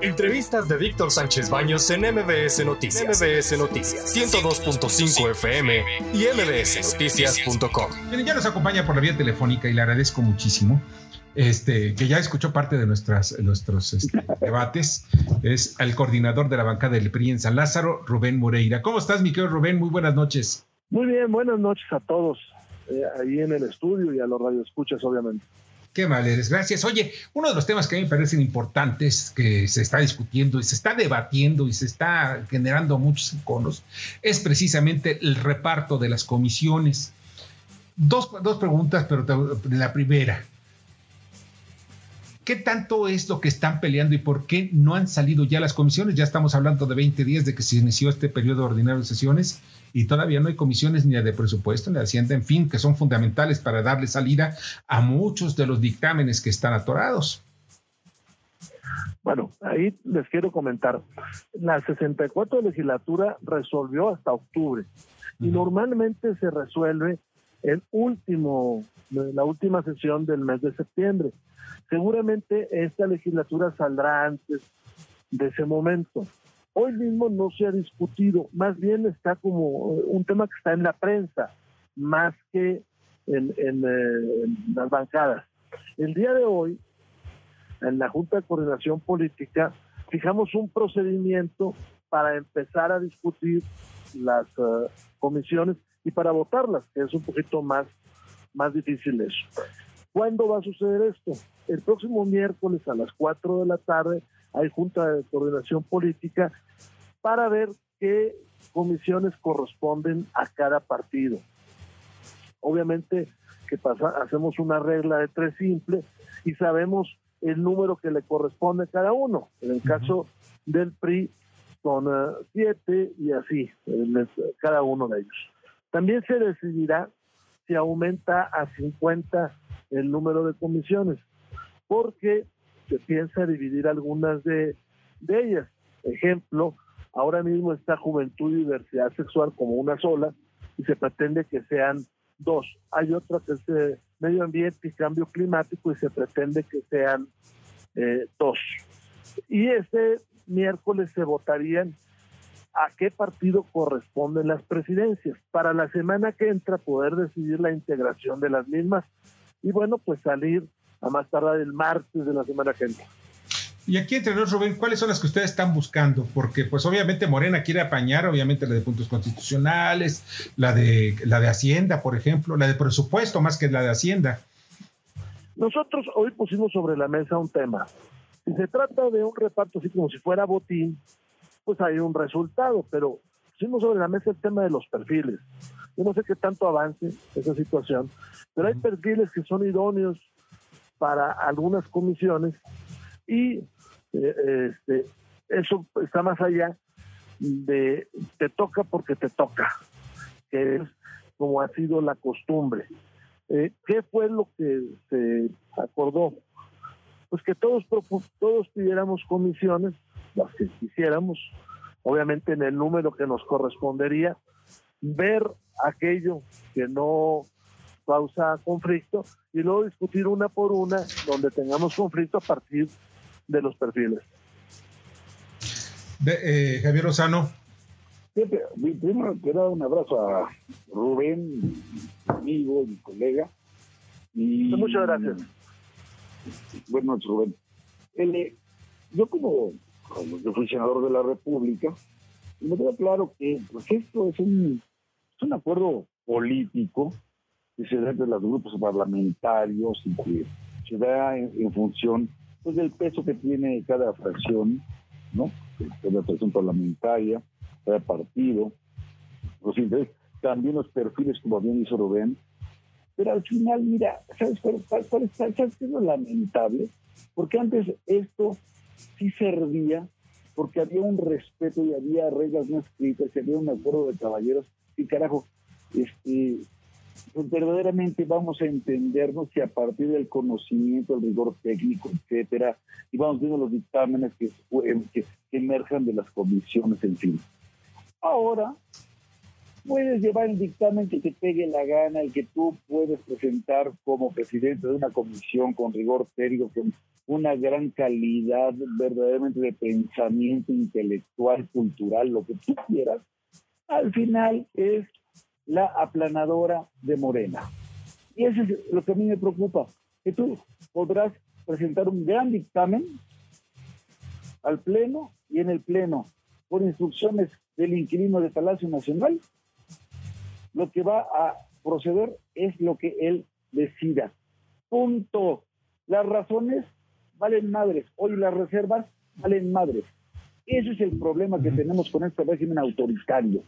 Entrevistas de Víctor Sánchez Baños en MBS Noticias. MBS Noticias 102.5 FM y mbsnoticias.com. Ya nos acompaña por la vía telefónica y le agradezco muchísimo. Este, que ya escuchó parte de nuestras, nuestros este, debates, es el coordinador de la bancada del PRI en San Lázaro, Rubén Moreira. ¿Cómo estás, mi querido Rubén? Muy buenas noches. Muy bien, buenas noches a todos, eh, ahí en el estudio y a los radioescuchas, obviamente. Qué mal eres, gracias. Oye, uno de los temas que a mí me parecen importantes, que se está discutiendo y se está debatiendo y se está generando muchos iconos, es precisamente el reparto de las comisiones. Dos, dos preguntas, pero la primera, ¿Qué tanto es lo que están peleando y por qué no han salido ya las comisiones? Ya estamos hablando de 20 días de que se inició este periodo ordinario de sesiones y todavía no hay comisiones ni de presupuesto ni de Hacienda, en fin, que son fundamentales para darle salida a muchos de los dictámenes que están atorados. Bueno, ahí les quiero comentar. La 64 legislatura resolvió hasta octubre y normalmente se resuelve el último, la última sesión del mes de septiembre. Seguramente esta legislatura saldrá antes de ese momento. Hoy mismo no se ha discutido, más bien está como un tema que está en la prensa, más que en, eh, las bancadas. El día de hoy, en la Junta de Coordinación Política, fijamos un procedimiento para empezar a discutir las eh, comisiones y para votarlas, que es un poquito más, más difícil eso. ¿Cuándo va a suceder esto? El próximo miércoles a las 4 de la tarde hay Junta de Coordinación Política para ver qué comisiones corresponden a cada partido. Obviamente que pasa, hacemos una regla de tres simple y sabemos el número que le corresponde a cada uno. En el caso del PRI son eh, siete y así, cada uno de ellos. También se decidirá si aumenta a 50 el número de comisiones, porque se piensa dividir algunas de, ellas. Ejemplo, ahora mismo está Juventud y Diversidad Sexual como una sola y se pretende que sean dos. Hay otra que es eh, Medio Ambiente y Cambio Climático y se pretende que sean eh, dos. Y este miércoles se votarían a qué partido corresponden las presidencias. Para la semana que entra poder decidir la integración de las mismas y bueno, pues salir a más tardar el martes de la semana que entra. Y aquí entre nosotros, Rubén, ¿cuáles son las que ustedes están buscando? Porque pues obviamente Morena quiere apañar, obviamente la de puntos constitucionales, la de la de Hacienda, por ejemplo, la de presupuesto más que la de Hacienda. Nosotros hoy pusimos sobre la mesa un tema. Si se trata de un reparto así como si fuera botín, pues hay un resultado, pero pusimos sobre la mesa el tema de los perfiles. Yo no sé qué tanto avance esa situación, pero hay perfiles que son idóneos para algunas comisiones y eh, este, eso está más allá de te toca porque te toca, que es como ha sido la costumbre. Eh, ¿Qué fue lo que se acordó? Pues que todos, todos pidiéramos comisiones, las que quisiéramos, obviamente en el número que nos correspondería, ver aquello que no causa conflicto y luego discutir una por una donde tengamos conflicto a partir de los perfiles. Eh, Javier Rosano. primero quiero dar un abrazo a Rubén, amigo, mi colega. Y, Muchas gracias. Buenas noches, Rubén. Eh, yo como, como senador de la República, me queda claro que pues, esto es un, es un acuerdo político que se da entre los grupos parlamentarios y se da en, función pues, del peso que tiene cada fracción, ¿no? Cada fracción parlamentaria, cada partido, los intereses, también los perfiles, como bien hizo Rubén. Pero al final, mira, ¿sabes cuál, ¿sabes qué es lo lamentable? Porque antes esto sí servía porque había un respeto y había reglas no escritas, y había un acuerdo de caballeros, y carajo, este, pues verdaderamente vamos a entendernos que a partir del conocimiento, el rigor técnico, etcétera, y vamos viendo los dictámenes que, que, emerjan de las comisiones, en fin. Ahora, puedes llevar el dictamen que te pegue la gana, el que tú puedes presentar como presidente de una comisión con rigor técnico, con, una gran calidad verdaderamente de pensamiento intelectual, cultural, lo que tú quieras, al final es la aplanadora de Morena. Y eso es lo que a mí me preocupa, que tú podrás presentar un gran dictamen al Pleno y en el Pleno, por instrucciones del inquilino de Palacio Nacional, lo que va a proceder es lo que él decida. Punto. Las razones valen madres. Hoy las reservas valen madres. Ese es el problema que tenemos con este régimen autoritario.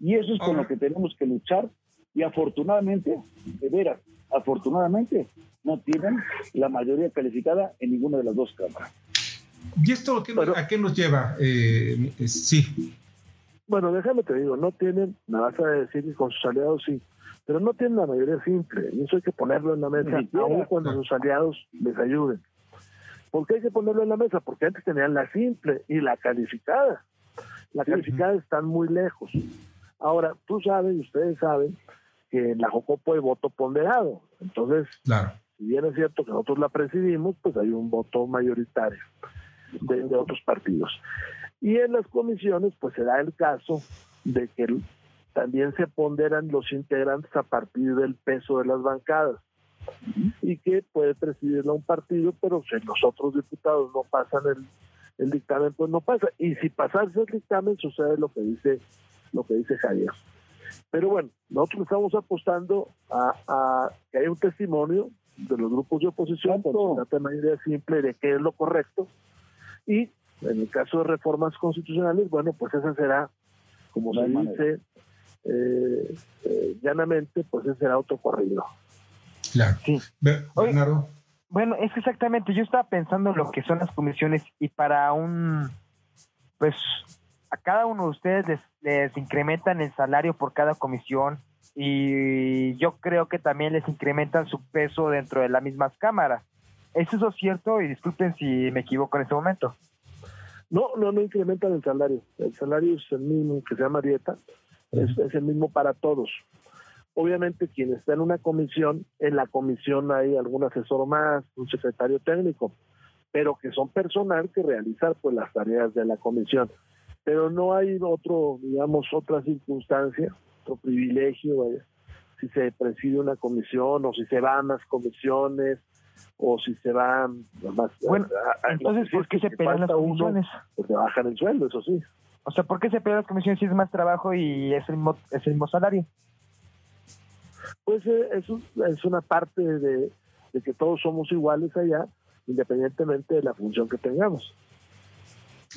Y eso es con lo que tenemos que luchar. Y afortunadamente, de veras, afortunadamente, no tienen la mayoría calificada en ninguna de las dos cámaras. ¿Y esto a qué nos lleva? Eh, sí. Bueno, déjame te digo, no tienen, me vas a decir que con sus aliados sí, pero no tienen la mayoría simple. Y eso hay que ponerlo en la mesa, aún cuando sus aliados les ayuden. ¿Por qué hay que ponerlo en la mesa? Porque antes tenían la simple y la calificada. La calificada están muy lejos. Ahora, tú sabes ustedes saben que en la Jocopo hay voto ponderado. Entonces, si bien es cierto que nosotros la presidimos, pues hay un voto mayoritario de, de otros partidos. Y en las comisiones, pues se da el caso de que también se ponderan los integrantes a partir del peso de las bancadas y que puede presidirla un partido, pero si los otros diputados no pasan el, el dictamen, pues no pasa. Y si pasase el dictamen, sucede lo que dice, lo que dice Javier. Pero bueno, nosotros estamos apostando a, que haya un testimonio de los grupos de oposición, con una idea simple de qué es lo correcto. Y en el caso de reformas constitucionales, bueno, pues esa será, como se dice eh, eh, llanamente, pues ese será otro corrido. Claro. Sí. bueno, es exactamente, yo estaba pensando en lo que son las comisiones y para un, pues cada uno de ustedes les, les incrementan el salario por cada comisión y yo creo que también les incrementan su peso dentro de las mismas cámaras. ¿Es eso cierto? Y disculpen si me equivoco en este momento. No, no, no incrementan el salario. El salario es el mismo que se llama dieta, es, es el mismo para todos. Obviamente quien está en una comisión, en la comisión hay algún asesor más, un secretario técnico, pero que son personal que realizan pues las tareas de la comisión. Pero no hay otro, digamos, otra circunstancia, otro privilegio, vaya, si se preside una comisión o si se van las comisiones o si se van más bueno entonces por qué se pelean las comisiones pues se bajan el sueldo eso sí. O sea por qué se pelean las comisiones si es más trabajo y es el mismo, es el mismo salario pues eh, es, es una parte de, que todos somos iguales allá, independientemente de la función que tengamos.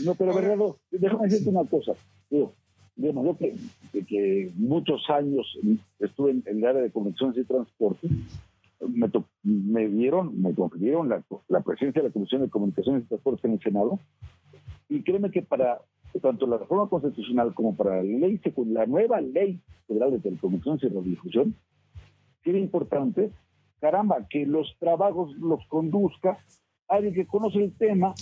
No, pero Bernardo, déjame decirte una cosa. Digo, yo que, que, muchos años estuve en, el área de conexiones y transporte, me, me dieron, me confirieron la, la, presencia de la Comisión de Comunicaciones y Transporte en el Senado, y créeme que para tanto la reforma constitucional como para la ley la nueva ley federal de telecomunicaciones y radiodifusión, era importante, caramba, que los trabajos los conduzca alguien que conoce el tema,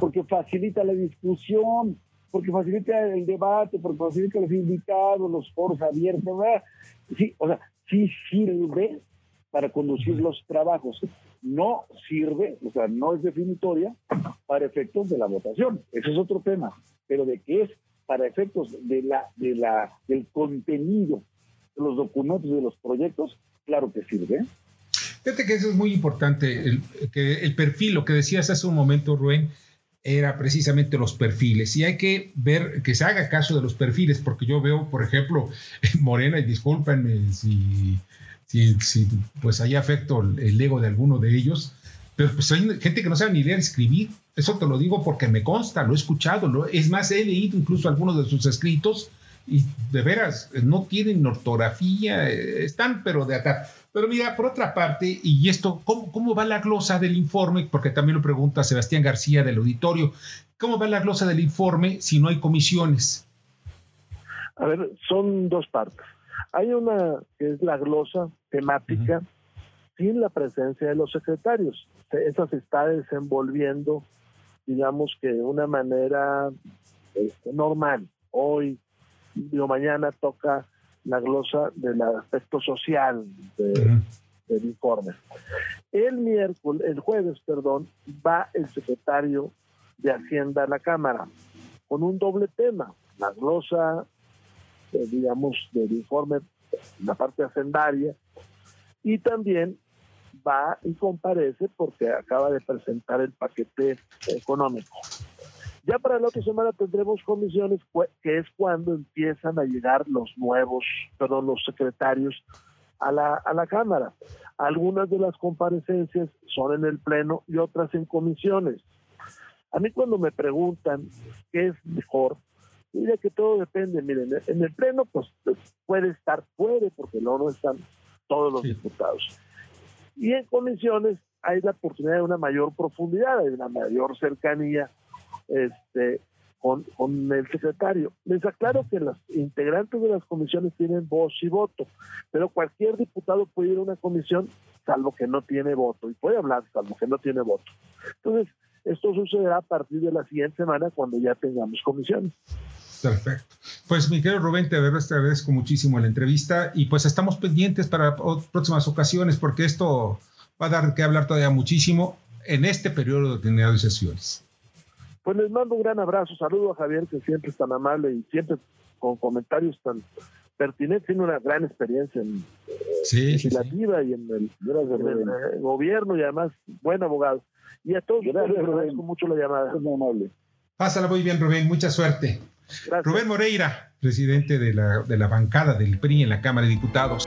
porque facilita la discusión, porque facilita el debate, porque facilita los invitados, los foros abiertos, ¿verdad? Sí, o sea, sí sirve para conducir los trabajos. No sirve, o sea, no es definitoria para efectos de la votación. Ese es otro tema. Pero de qué es para efectos de la, de la, del contenido de los documentos de los proyectos, claro que sirve. Fíjate que eso es muy importante, el, que el perfil, lo que decías hace un momento, Rubén, era precisamente los perfiles. Y hay que ver, que se haga caso de los perfiles, porque yo veo, por ejemplo, Morena, y discúlpenme si, si, pues hay afecto el ego de alguno de ellos, pero pues hay gente que no sabe ni leer escribir. Eso te lo digo porque me consta, lo he escuchado, lo, es más, he leído incluso algunos de sus escritos y de veras no tienen ortografía, eh, están pero de acá. Pero mira, por otra parte, y esto, ¿cómo, ¿cómo, va la glosa del informe? Porque también lo pregunta Sebastián García del auditorio. ¿Cómo va la glosa del informe si no hay comisiones? A ver, son dos partes. Hay una que es la glosa temática sin la presencia de los secretarios. Esa se está desenvolviendo, digamos que de una manera este, normal. Hoy digo, mañana toca la glosa del aspecto social de, del informe. El miércoles, el jueves, perdón, va el secretario de Hacienda a la Cámara con un doble tema, la glosa, eh, digamos, del informe, la parte hacendaria, y también va y comparece porque acaba de presentar el paquete económico. Ya para la otra semana tendremos comisiones, que es cuando empiezan a llegar los nuevos, perdón, los secretarios a la, a la Cámara. Algunas de las comparecencias son en el Pleno y otras en comisiones. A mí cuando me preguntan qué es mejor, diría que todo depende. Miren, en el Pleno pues puede estar, puede, porque no, no están todos los diputados. Y en comisiones hay la oportunidad de una mayor profundidad, de una mayor cercanía este, con, con el secretario. Les aclaro que los integrantes de las comisiones tienen voz y voto, pero cualquier diputado puede ir a una comisión salvo que no tiene voto, y puede hablar salvo que no tiene voto. Entonces, esto sucederá a partir de la siguiente semana cuando ya tengamos comisiones. Perfecto. Pues mi querido Rubén, te agradezco muchísimo la entrevista y pues estamos pendientes para próximas ocasiones porque esto va a dar que hablar todavía muchísimo en este periodo de sesiones. Pues les mando un gran abrazo, saludo a Javier que siempre es tan amable y siempre con comentarios tan pertinentes, tiene una gran experiencia en legislativa y en el, eh, gobierno y además buen abogado. Y a todos les agradezco mucho la llamada. muy amable. Pásala muy bien, Rubén, mucha suerte. Rubén Moreira, presidente de la, de la bancada del PRI en la Cámara de Diputados.